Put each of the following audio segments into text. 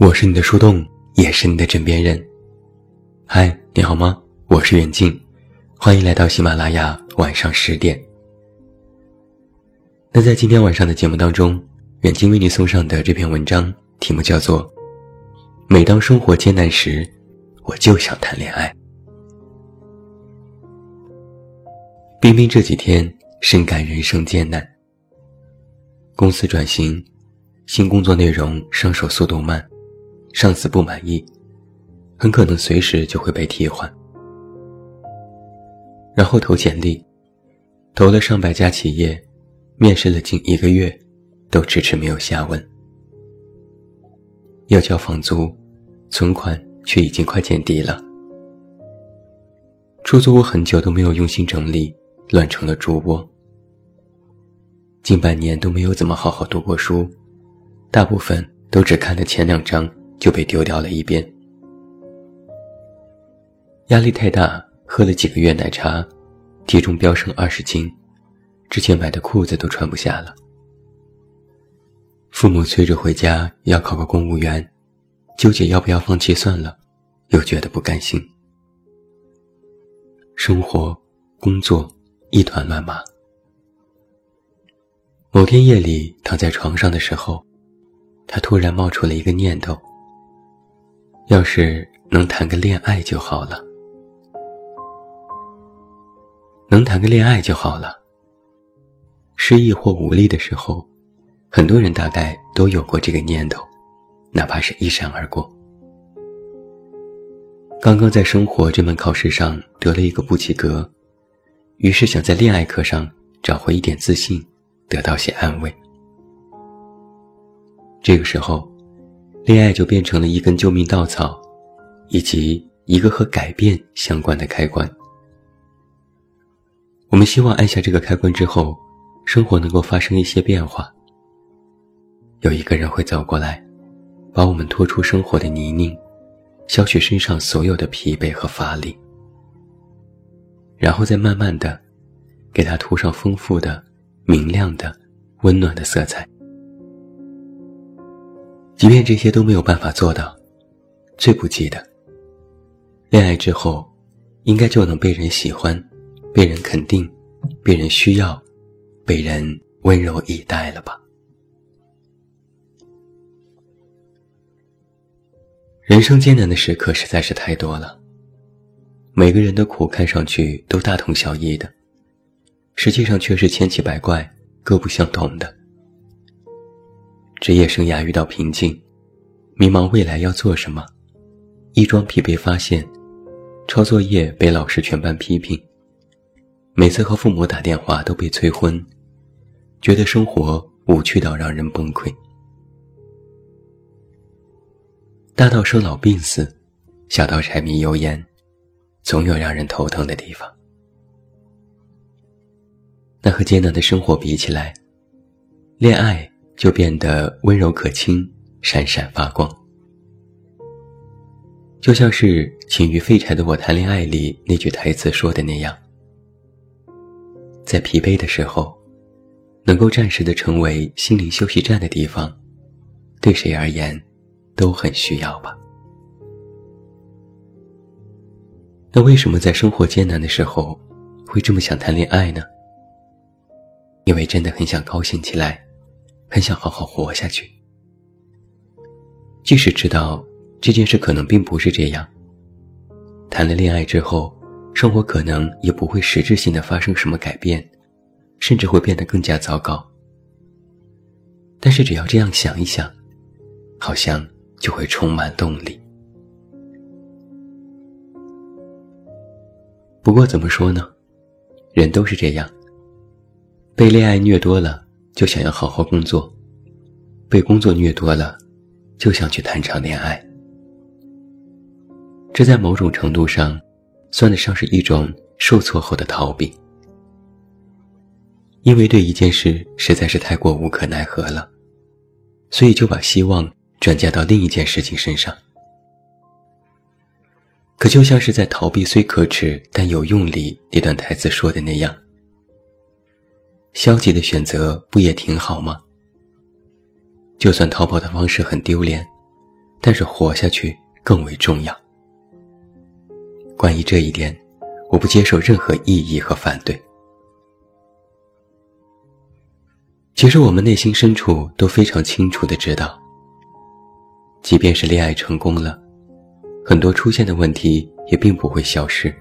我是你的树洞，也是你的枕边人。嗨，你好吗？我是远近，欢迎来到喜马拉雅晚上十点。那在今天晚上的节目当中，远近为你送上的这篇文章题目叫做《每当生活艰难时，我就想谈恋爱》。冰冰这几天深感人生艰难，公司转型，新工作内容上手速度慢，上司不满意，很可能随时就会被替换。然后投简历，投了上百家企业，面试了近一个月，都迟迟没有下文。要交房租，存款却已经快见底了。出租屋很久都没有用心整理。乱成了猪窝，近半年都没有怎么好好读过书，大部分都只看了前两章就被丢掉了一边。压力太大，喝了几个月奶茶，体重飙升二十斤，之前买的裤子都穿不下了。父母催着回家要考个公务员，纠结要不要放弃算了，又觉得不甘心。生活，工作。一团乱麻。某天夜里躺在床上的时候，他突然冒出了一个念头：要是能谈个恋爱就好了，能谈个恋爱就好了。失意或无力的时候，很多人大概都有过这个念头，哪怕是一闪而过。刚刚在生活这门考试上得了一个不及格。于是想在恋爱课上找回一点自信，得到些安慰。这个时候，恋爱就变成了一根救命稻草，以及一个和改变相关的开关。我们希望按下这个开关之后，生活能够发生一些变化。有一个人会走过来，把我们拖出生活的泥泞，消去身上所有的疲惫和乏力。然后再慢慢的，给它涂上丰富的、明亮的、温暖的色彩。即便这些都没有办法做到，最不济的，恋爱之后，应该就能被人喜欢、被人肯定、被人需要、被人温柔以待了吧？人生艰难的时刻实在是太多了。每个人的苦看上去都大同小异的，实际上却是千奇百怪、各不相同的。职业生涯遇到瓶颈，迷茫未来要做什么，一装疲惫发现，抄作业被老师全班批评，每次和父母打电话都被催婚，觉得生活无趣到让人崩溃。大到生老病死，小到柴米油盐。总有让人头疼的地方。那和艰难的生活比起来，恋爱就变得温柔可亲、闪闪发光。就像是《请于废柴的我谈恋爱》里那句台词说的那样，在疲惫的时候，能够暂时的成为心灵休息站的地方，对谁而言，都很需要吧。那为什么在生活艰难的时候，会这么想谈恋爱呢？因为真的很想高兴起来，很想好好活下去。即使知道这件事可能并不是这样，谈了恋爱之后，生活可能也不会实质性的发生什么改变，甚至会变得更加糟糕。但是只要这样想一想，好像就会充满动力。不过怎么说呢，人都是这样。被恋爱虐多了，就想要好好工作；被工作虐多了，就想去谈场恋爱。这在某种程度上，算得上是一种受挫后的逃避。因为对一件事实在是太过无可奈何了，所以就把希望转嫁到另一件事情身上。可就像是在逃避虽可耻但有用里那段台词说的那样，消极的选择不也挺好吗？就算逃跑的方式很丢脸，但是活下去更为重要。关于这一点，我不接受任何异议和反对。其实我们内心深处都非常清楚的知道，即便是恋爱成功了，很多出现的问题也并不会消失，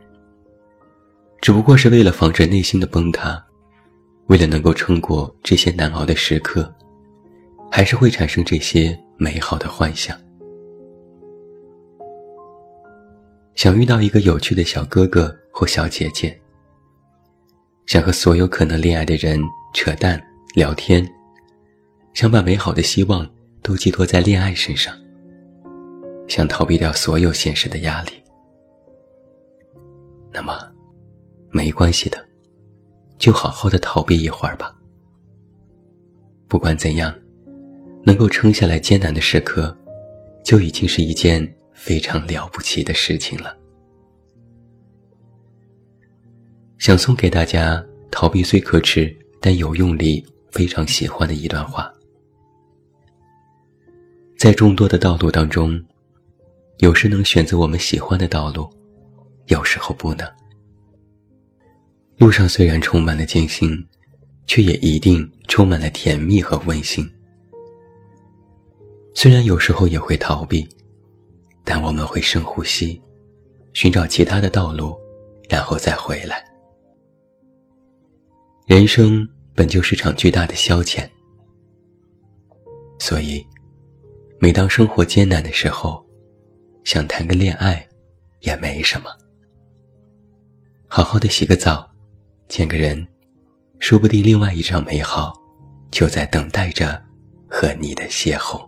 只不过是为了防止内心的崩塌，为了能够撑过这些难熬的时刻，还是会产生这些美好的幻想。想遇到一个有趣的小哥哥或小姐姐，想和所有可能恋爱的人扯淡。聊天，想把美好的希望都寄托在恋爱身上，想逃避掉所有现实的压力。那么，没关系的，就好好的逃避一会儿吧。不管怎样，能够撑下来艰难的时刻，就已经是一件非常了不起的事情了。想送给大家：逃避虽可耻，但有用力。非常喜欢的一段话，在众多的道路当中，有时能选择我们喜欢的道路，有时候不能。路上虽然充满了艰辛，却也一定充满了甜蜜和温馨。虽然有时候也会逃避，但我们会深呼吸，寻找其他的道路，然后再回来。人生。本就是场巨大的消遣，所以，每当生活艰难的时候，想谈个恋爱，也没什么。好好的洗个澡，见个人，说不定另外一场美好，就在等待着和你的邂逅。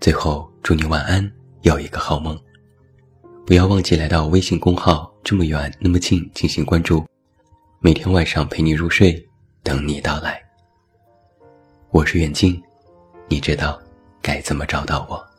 最后，祝你晚安，有一个好梦。不要忘记来到微信公号“这么远那么近”进行关注。每天晚上陪你入睡，等你到来。我是远近，你知道该怎么找到我。